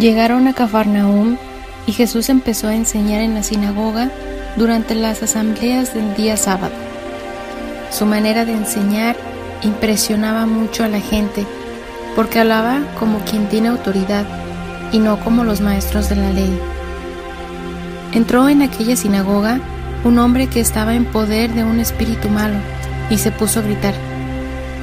Llegaron a Cafarnaúm y Jesús empezó a enseñar en la sinagoga durante las asambleas del día sábado. Su manera de enseñar impresionaba mucho a la gente porque hablaba como quien tiene autoridad y no como los maestros de la ley. Entró en aquella sinagoga un hombre que estaba en poder de un espíritu malo y se puso a gritar,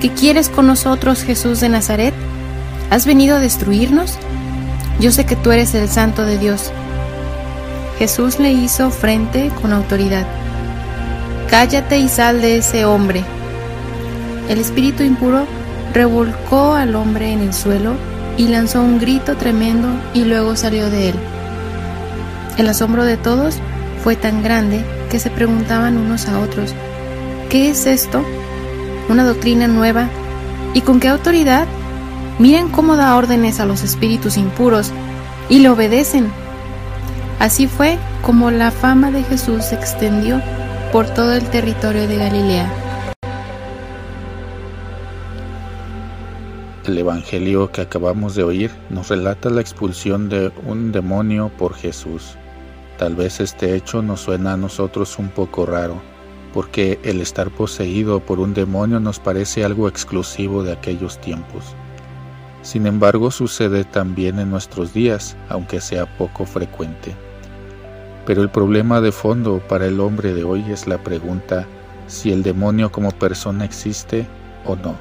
¿Qué quieres con nosotros, Jesús de Nazaret? ¿Has venido a destruirnos? Yo sé que tú eres el santo de Dios. Jesús le hizo frente con autoridad. Cállate y sal de ese hombre. El espíritu impuro revolcó al hombre en el suelo y lanzó un grito tremendo y luego salió de él. El asombro de todos fue tan grande que se preguntaban unos a otros, ¿qué es esto? ¿Una doctrina nueva? ¿Y con qué autoridad? Miren cómo da órdenes a los espíritus impuros y le obedecen. Así fue como la fama de Jesús se extendió por todo el territorio de Galilea. El Evangelio que acabamos de oír nos relata la expulsión de un demonio por Jesús. Tal vez este hecho nos suena a nosotros un poco raro, porque el estar poseído por un demonio nos parece algo exclusivo de aquellos tiempos. Sin embargo, sucede también en nuestros días, aunque sea poco frecuente. Pero el problema de fondo para el hombre de hoy es la pregunta si el demonio como persona existe o no.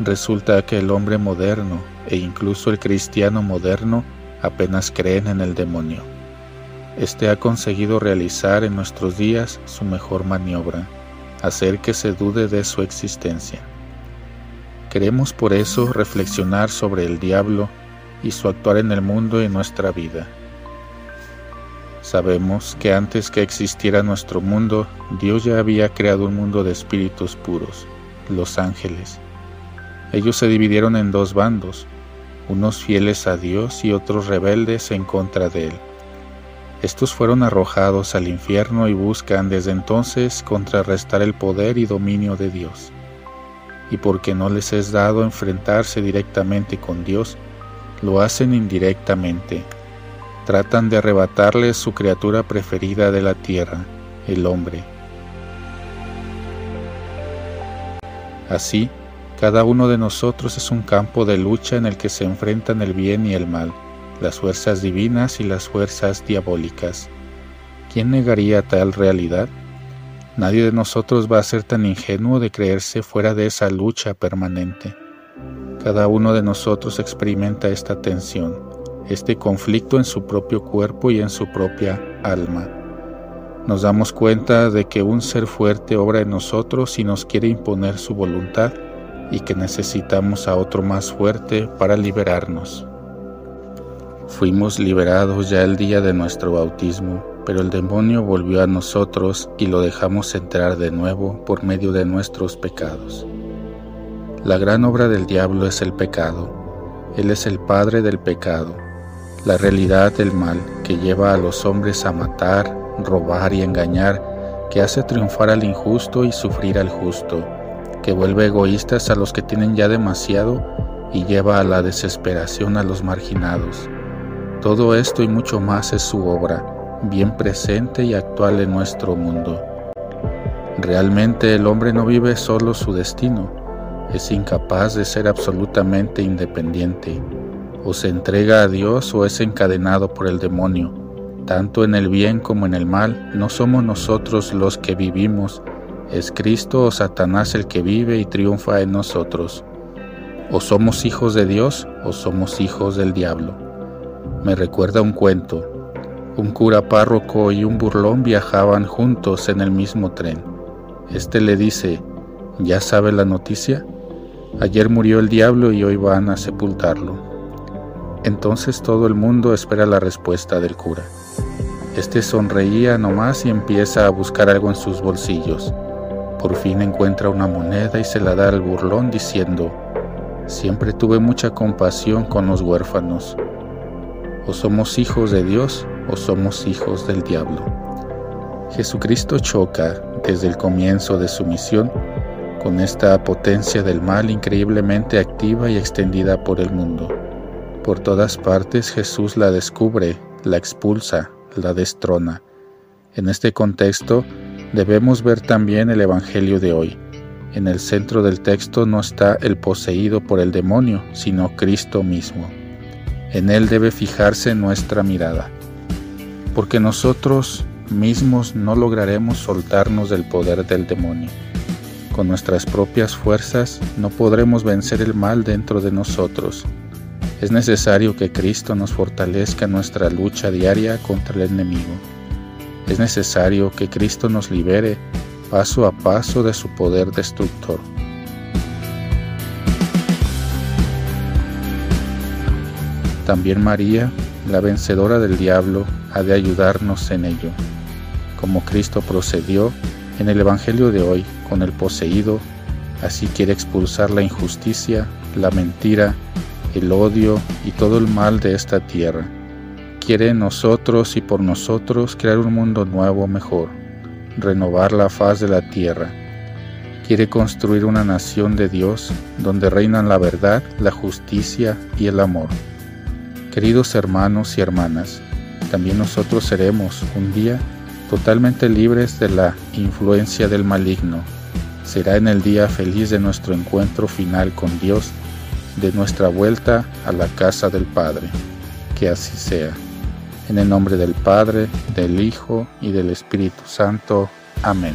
Resulta que el hombre moderno e incluso el cristiano moderno apenas creen en el demonio. Este ha conseguido realizar en nuestros días su mejor maniobra, hacer que se dude de su existencia. Queremos por eso reflexionar sobre el diablo y su actuar en el mundo y nuestra vida. Sabemos que antes que existiera nuestro mundo, Dios ya había creado un mundo de espíritus puros, los ángeles. Ellos se dividieron en dos bandos, unos fieles a Dios y otros rebeldes en contra de Él. Estos fueron arrojados al infierno y buscan desde entonces contrarrestar el poder y dominio de Dios y porque no les es dado enfrentarse directamente con Dios, lo hacen indirectamente. Tratan de arrebatarles su criatura preferida de la tierra, el hombre. Así, cada uno de nosotros es un campo de lucha en el que se enfrentan el bien y el mal, las fuerzas divinas y las fuerzas diabólicas. ¿Quién negaría tal realidad? Nadie de nosotros va a ser tan ingenuo de creerse fuera de esa lucha permanente. Cada uno de nosotros experimenta esta tensión, este conflicto en su propio cuerpo y en su propia alma. Nos damos cuenta de que un ser fuerte obra en nosotros y nos quiere imponer su voluntad y que necesitamos a otro más fuerte para liberarnos. Fuimos liberados ya el día de nuestro bautismo pero el demonio volvió a nosotros y lo dejamos entrar de nuevo por medio de nuestros pecados. La gran obra del diablo es el pecado. Él es el padre del pecado, la realidad del mal que lleva a los hombres a matar, robar y engañar, que hace triunfar al injusto y sufrir al justo, que vuelve egoístas a los que tienen ya demasiado y lleva a la desesperación a los marginados. Todo esto y mucho más es su obra, bien presente y actual en nuestro mundo. Realmente el hombre no vive solo su destino, es incapaz de ser absolutamente independiente, o se entrega a Dios o es encadenado por el demonio. Tanto en el bien como en el mal, no somos nosotros los que vivimos, es Cristo o Satanás el que vive y triunfa en nosotros. O somos hijos de Dios o somos hijos del diablo. Me recuerda un cuento. Un cura párroco y un burlón viajaban juntos en el mismo tren. Este le dice, ¿ya sabe la noticia? Ayer murió el diablo y hoy van a sepultarlo. Entonces todo el mundo espera la respuesta del cura. Este sonreía nomás y empieza a buscar algo en sus bolsillos. Por fin encuentra una moneda y se la da al burlón diciendo, Siempre tuve mucha compasión con los huérfanos. O somos hijos de Dios o somos hijos del diablo. Jesucristo choca desde el comienzo de su misión con esta potencia del mal increíblemente activa y extendida por el mundo. Por todas partes Jesús la descubre, la expulsa, la destrona. En este contexto debemos ver también el Evangelio de hoy. En el centro del texto no está el poseído por el demonio, sino Cristo mismo. En Él debe fijarse nuestra mirada, porque nosotros mismos no lograremos soltarnos del poder del demonio. Con nuestras propias fuerzas no podremos vencer el mal dentro de nosotros. Es necesario que Cristo nos fortalezca en nuestra lucha diaria contra el enemigo. Es necesario que Cristo nos libere paso a paso de su poder destructor. También María, la vencedora del diablo, ha de ayudarnos en ello, como Cristo procedió en el Evangelio de hoy con el poseído, así quiere expulsar la injusticia, la mentira, el odio y todo el mal de esta tierra. Quiere en nosotros y por nosotros crear un mundo nuevo mejor, renovar la faz de la tierra. Quiere construir una nación de Dios donde reinan la verdad, la justicia y el amor. Queridos hermanos y hermanas, también nosotros seremos un día totalmente libres de la influencia del maligno. Será en el día feliz de nuestro encuentro final con Dios, de nuestra vuelta a la casa del Padre. Que así sea. En el nombre del Padre, del Hijo y del Espíritu Santo. Amén.